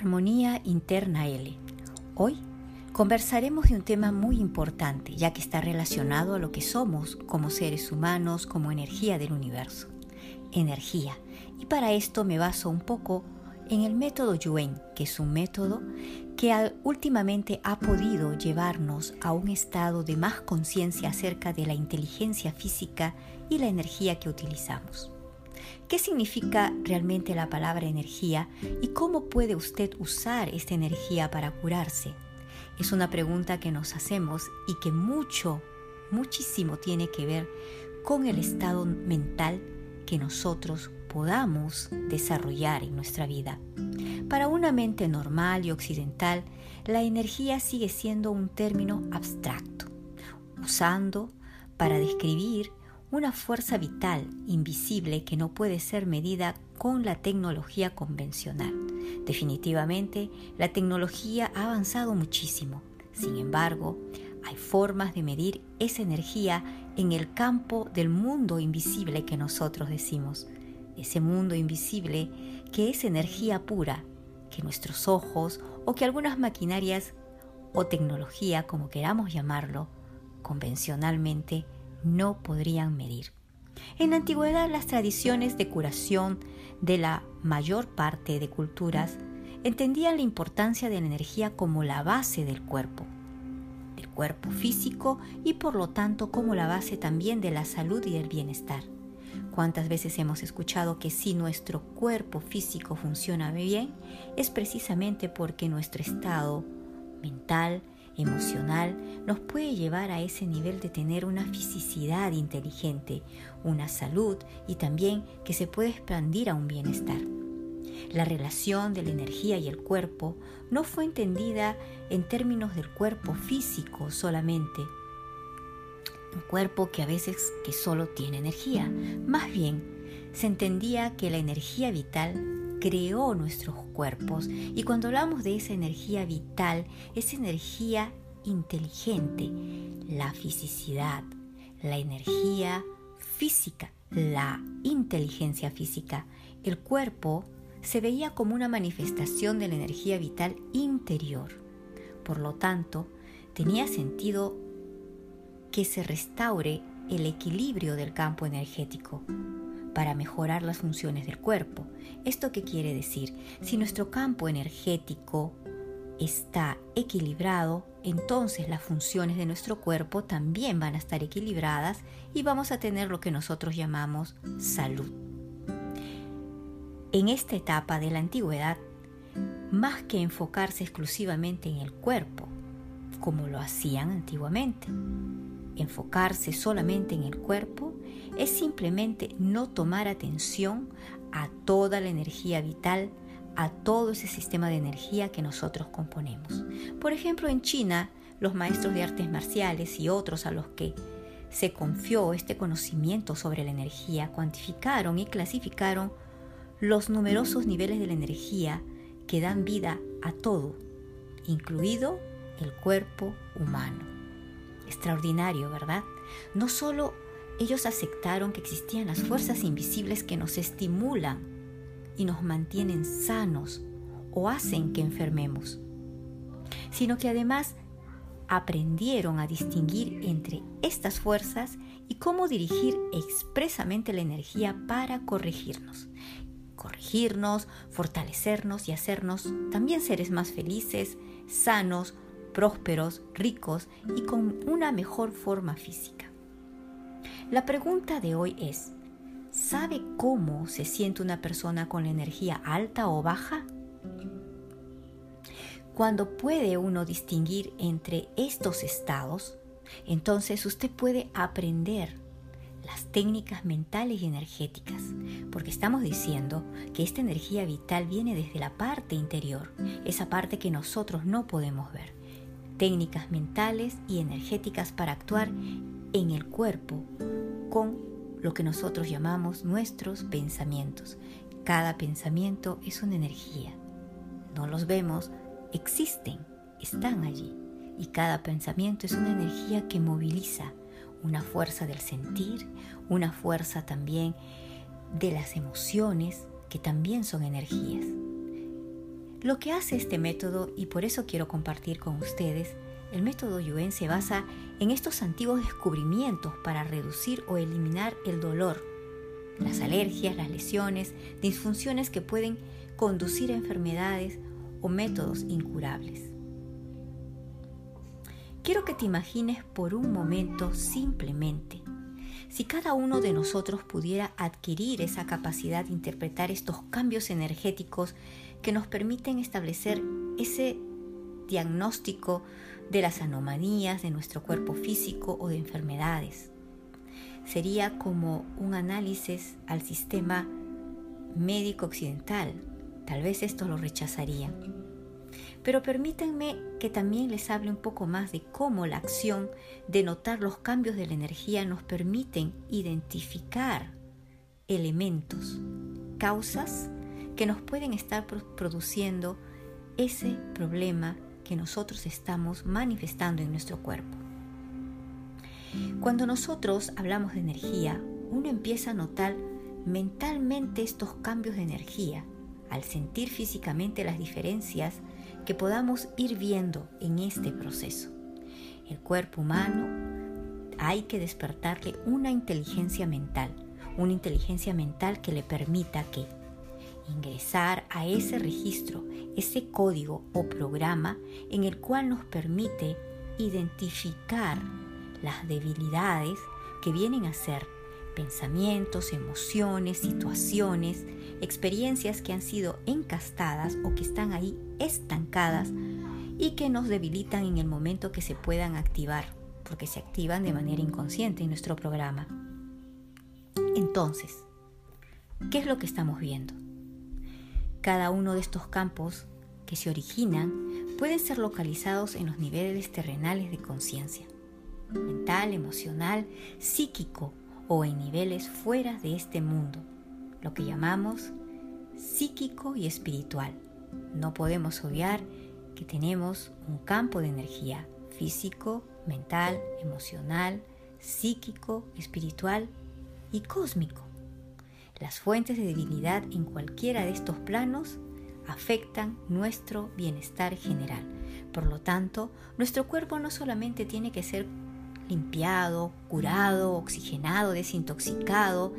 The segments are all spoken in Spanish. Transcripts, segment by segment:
Armonía Interna L. Hoy conversaremos de un tema muy importante, ya que está relacionado a lo que somos como seres humanos, como energía del universo. Energía. Y para esto me baso un poco en el método Yuen, que es un método que últimamente ha podido llevarnos a un estado de más conciencia acerca de la inteligencia física y la energía que utilizamos. ¿Qué significa realmente la palabra energía y cómo puede usted usar esta energía para curarse? Es una pregunta que nos hacemos y que mucho, muchísimo tiene que ver con el estado mental que nosotros podamos desarrollar en nuestra vida. Para una mente normal y occidental, la energía sigue siendo un término abstracto, usando para describir una fuerza vital, invisible, que no puede ser medida con la tecnología convencional. Definitivamente, la tecnología ha avanzado muchísimo. Sin embargo, hay formas de medir esa energía en el campo del mundo invisible que nosotros decimos. Ese mundo invisible que es energía pura, que nuestros ojos o que algunas maquinarias o tecnología, como queramos llamarlo, convencionalmente no podrían medir. En la antigüedad las tradiciones de curación de la mayor parte de culturas entendían la importancia de la energía como la base del cuerpo, del cuerpo físico y por lo tanto como la base también de la salud y del bienestar. ¿Cuántas veces hemos escuchado que si nuestro cuerpo físico funciona bien es precisamente porque nuestro estado mental, emocional nos puede llevar a ese nivel de tener una fisicidad inteligente, una salud y también que se puede expandir a un bienestar. La relación de la energía y el cuerpo no fue entendida en términos del cuerpo físico solamente, un cuerpo que a veces que solo tiene energía, más bien se entendía que la energía vital creó nuestros cuerpos. Y cuando hablamos de esa energía vital, esa energía inteligente, la fisicidad, la energía física, la inteligencia física, el cuerpo se veía como una manifestación de la energía vital interior. Por lo tanto, tenía sentido que se restaure el equilibrio del campo energético, para mejorar las funciones del cuerpo. ¿Esto qué quiere decir? Si nuestro campo energético está equilibrado, entonces las funciones de nuestro cuerpo también van a estar equilibradas y vamos a tener lo que nosotros llamamos salud. En esta etapa de la antigüedad, más que enfocarse exclusivamente en el cuerpo, como lo hacían antiguamente, enfocarse solamente en el cuerpo es simplemente no tomar atención a toda la energía vital, a todo ese sistema de energía que nosotros componemos. Por ejemplo, en China, los maestros de artes marciales y otros a los que se confió este conocimiento sobre la energía cuantificaron y clasificaron los numerosos niveles de la energía que dan vida a todo, incluido el cuerpo humano. Extraordinario, ¿verdad? No solo ellos aceptaron que existían las fuerzas invisibles que nos estimulan y nos mantienen sanos o hacen que enfermemos, sino que además aprendieron a distinguir entre estas fuerzas y cómo dirigir expresamente la energía para corregirnos. Corregirnos, fortalecernos y hacernos también seres más felices, sanos, prósperos, ricos y con una mejor forma física. La pregunta de hoy es, ¿sabe cómo se siente una persona con la energía alta o baja? Cuando puede uno distinguir entre estos estados, entonces usted puede aprender las técnicas mentales y energéticas, porque estamos diciendo que esta energía vital viene desde la parte interior, esa parte que nosotros no podemos ver técnicas mentales y energéticas para actuar en el cuerpo con lo que nosotros llamamos nuestros pensamientos. Cada pensamiento es una energía. No los vemos, existen, están allí. Y cada pensamiento es una energía que moviliza, una fuerza del sentir, una fuerza también de las emociones, que también son energías. Lo que hace este método, y por eso quiero compartir con ustedes, el método Yuen se basa en estos antiguos descubrimientos para reducir o eliminar el dolor, las alergias, las lesiones, disfunciones que pueden conducir a enfermedades o métodos incurables. Quiero que te imagines por un momento simplemente si cada uno de nosotros pudiera adquirir esa capacidad de interpretar estos cambios energéticos que nos permiten establecer ese diagnóstico de las anomalías de nuestro cuerpo físico o de enfermedades. Sería como un análisis al sistema médico occidental. Tal vez esto lo rechazarían. Pero permítanme que también les hable un poco más de cómo la acción de notar los cambios de la energía nos permiten identificar elementos, causas que nos pueden estar produciendo ese problema que nosotros estamos manifestando en nuestro cuerpo. Cuando nosotros hablamos de energía, uno empieza a notar mentalmente estos cambios de energía, al sentir físicamente las diferencias que podamos ir viendo en este proceso. El cuerpo humano hay que despertarle una inteligencia mental, una inteligencia mental que le permita que ingresar a ese registro, ese código o programa en el cual nos permite identificar las debilidades que vienen a ser pensamientos, emociones, situaciones, experiencias que han sido encastadas o que están ahí estancadas y que nos debilitan en el momento que se puedan activar, porque se activan de manera inconsciente en nuestro programa. Entonces, ¿qué es lo que estamos viendo? Cada uno de estos campos que se originan pueden ser localizados en los niveles terrenales de conciencia, mental, emocional, psíquico o en niveles fuera de este mundo, lo que llamamos psíquico y espiritual. No podemos obviar que tenemos un campo de energía físico, mental, emocional, psíquico, espiritual y cósmico. Las fuentes de debilidad en cualquiera de estos planos afectan nuestro bienestar general. Por lo tanto, nuestro cuerpo no solamente tiene que ser limpiado, curado, oxigenado, desintoxicado,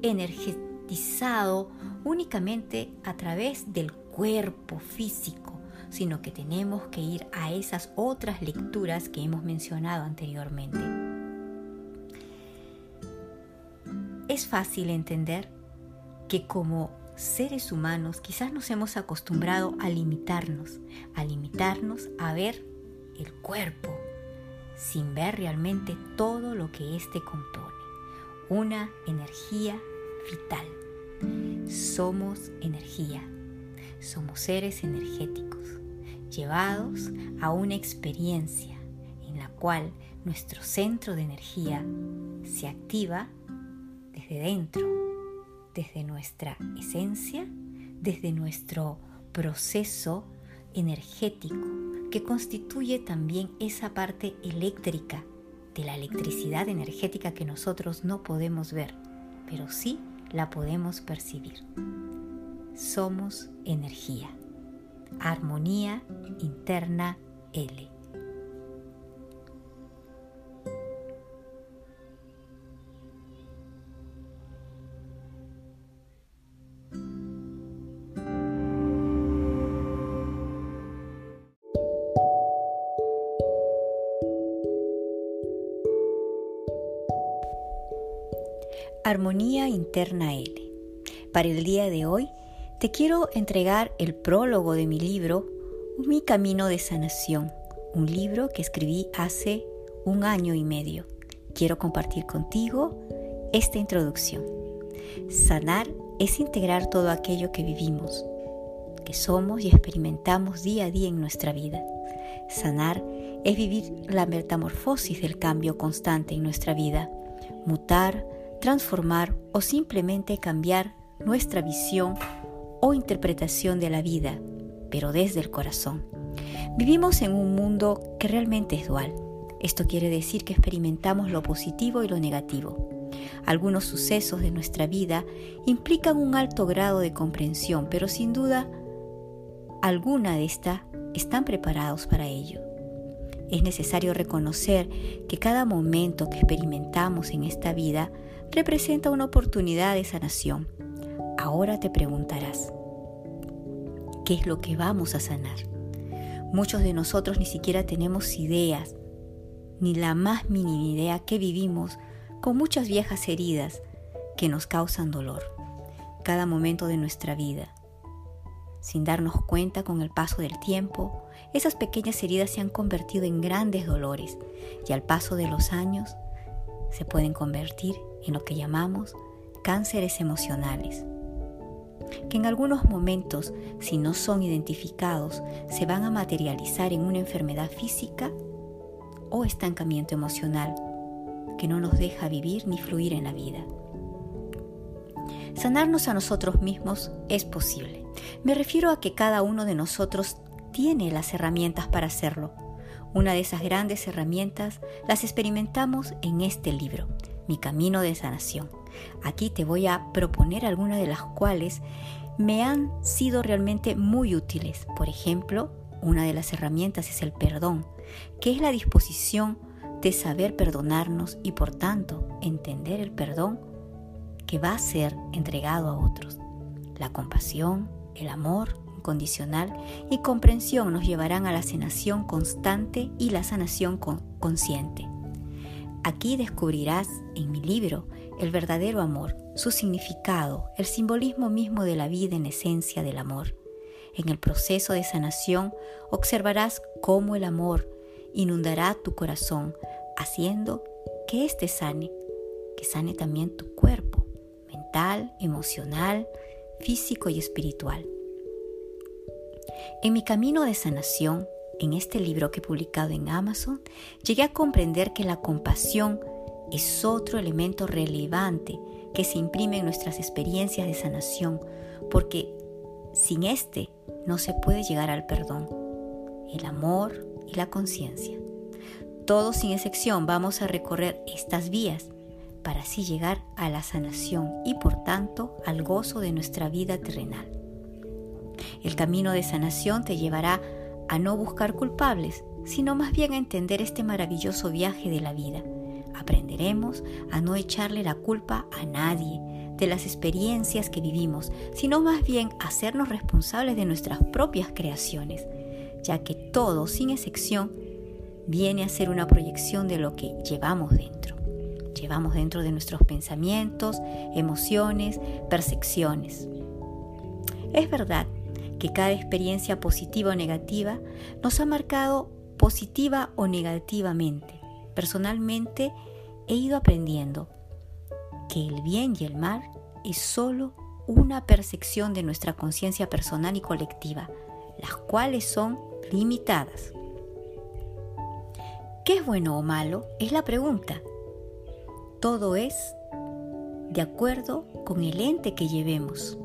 energetizado únicamente a través del cuerpo físico, sino que tenemos que ir a esas otras lecturas que hemos mencionado anteriormente. Es fácil entender que como seres humanos quizás nos hemos acostumbrado a limitarnos, a limitarnos a ver el cuerpo, sin ver realmente todo lo que éste compone. Una energía vital. Somos energía. Somos seres energéticos, llevados a una experiencia en la cual nuestro centro de energía se activa desde dentro, desde nuestra esencia, desde nuestro proceso energético que constituye también esa parte eléctrica de la electricidad energética que nosotros no podemos ver, pero sí la podemos percibir. Somos energía. Armonía interna L. Armonía Interna L. Para el día de hoy te quiero entregar el prólogo de mi libro Mi Camino de Sanación, un libro que escribí hace un año y medio. Quiero compartir contigo esta introducción. Sanar es integrar todo aquello que vivimos, que somos y experimentamos día a día en nuestra vida. Sanar es vivir la metamorfosis del cambio constante en nuestra vida, mutar, transformar o simplemente cambiar nuestra visión o interpretación de la vida, pero desde el corazón. Vivimos en un mundo que realmente es dual. Esto quiere decir que experimentamos lo positivo y lo negativo. Algunos sucesos de nuestra vida implican un alto grado de comprensión, pero sin duda alguna de estas están preparados para ello. Es necesario reconocer que cada momento que experimentamos en esta vida representa una oportunidad de sanación. Ahora te preguntarás, ¿qué es lo que vamos a sanar? Muchos de nosotros ni siquiera tenemos ideas, ni la más mínima idea que vivimos con muchas viejas heridas que nos causan dolor cada momento de nuestra vida. Sin darnos cuenta con el paso del tiempo, esas pequeñas heridas se han convertido en grandes dolores y al paso de los años se pueden convertir en lo que llamamos cánceres emocionales, que en algunos momentos, si no son identificados, se van a materializar en una enfermedad física o estancamiento emocional que no nos deja vivir ni fluir en la vida. Sanarnos a nosotros mismos es posible. Me refiero a que cada uno de nosotros tiene las herramientas para hacerlo. Una de esas grandes herramientas las experimentamos en este libro, Mi Camino de Sanación. Aquí te voy a proponer algunas de las cuales me han sido realmente muy útiles. Por ejemplo, una de las herramientas es el perdón, que es la disposición de saber perdonarnos y por tanto entender el perdón que va a ser entregado a otros. La compasión, el amor incondicional y comprensión nos llevarán a la sanación constante y la sanación consciente. Aquí descubrirás en mi libro el verdadero amor, su significado, el simbolismo mismo de la vida en esencia del amor. En el proceso de sanación observarás cómo el amor inundará tu corazón, haciendo que éste sane, que sane también tu cuerpo emocional, físico y espiritual. En mi camino de sanación, en este libro que he publicado en Amazon, llegué a comprender que la compasión es otro elemento relevante que se imprime en nuestras experiencias de sanación, porque sin este no se puede llegar al perdón, el amor y la conciencia. Todos sin excepción vamos a recorrer estas vías para así llegar a la sanación y por tanto al gozo de nuestra vida terrenal. El camino de sanación te llevará a no buscar culpables, sino más bien a entender este maravilloso viaje de la vida. Aprenderemos a no echarle la culpa a nadie de las experiencias que vivimos, sino más bien a hacernos responsables de nuestras propias creaciones, ya que todo, sin excepción, viene a ser una proyección de lo que llevamos dentro llevamos dentro de nuestros pensamientos, emociones, percepciones. Es verdad que cada experiencia positiva o negativa nos ha marcado positiva o negativamente. Personalmente he ido aprendiendo que el bien y el mal es solo una percepción de nuestra conciencia personal y colectiva, las cuales son limitadas. ¿Qué es bueno o malo? Es la pregunta todo es de acuerdo con el ente que llevemos,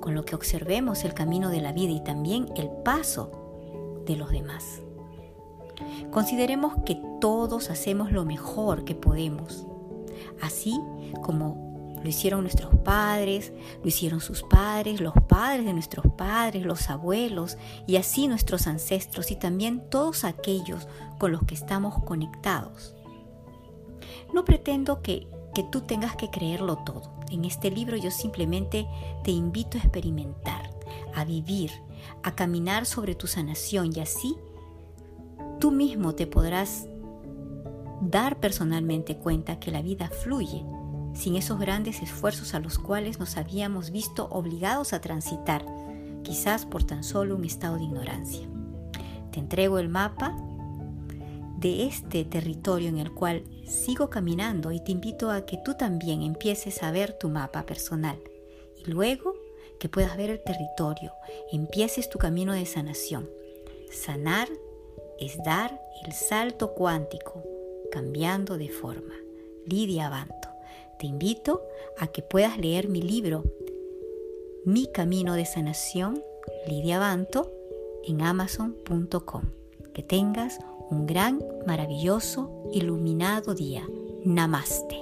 con lo que observemos el camino de la vida y también el paso de los demás. Consideremos que todos hacemos lo mejor que podemos, así como lo hicieron nuestros padres, lo hicieron sus padres, los padres de nuestros padres, los abuelos y así nuestros ancestros y también todos aquellos con los que estamos conectados. No pretendo que, que tú tengas que creerlo todo. En este libro yo simplemente te invito a experimentar, a vivir, a caminar sobre tu sanación y así tú mismo te podrás dar personalmente cuenta que la vida fluye sin esos grandes esfuerzos a los cuales nos habíamos visto obligados a transitar, quizás por tan solo un estado de ignorancia. Te entrego el mapa de este territorio en el cual sigo caminando y te invito a que tú también empieces a ver tu mapa personal y luego que puedas ver el territorio, empieces tu camino de sanación. Sanar es dar el salto cuántico, cambiando de forma. Lidia Banto. Te invito a que puedas leer mi libro, Mi Camino de Sanación, Lidia Banto, en amazon.com. Que tengas un gran, maravilloso, iluminado día. Namaste.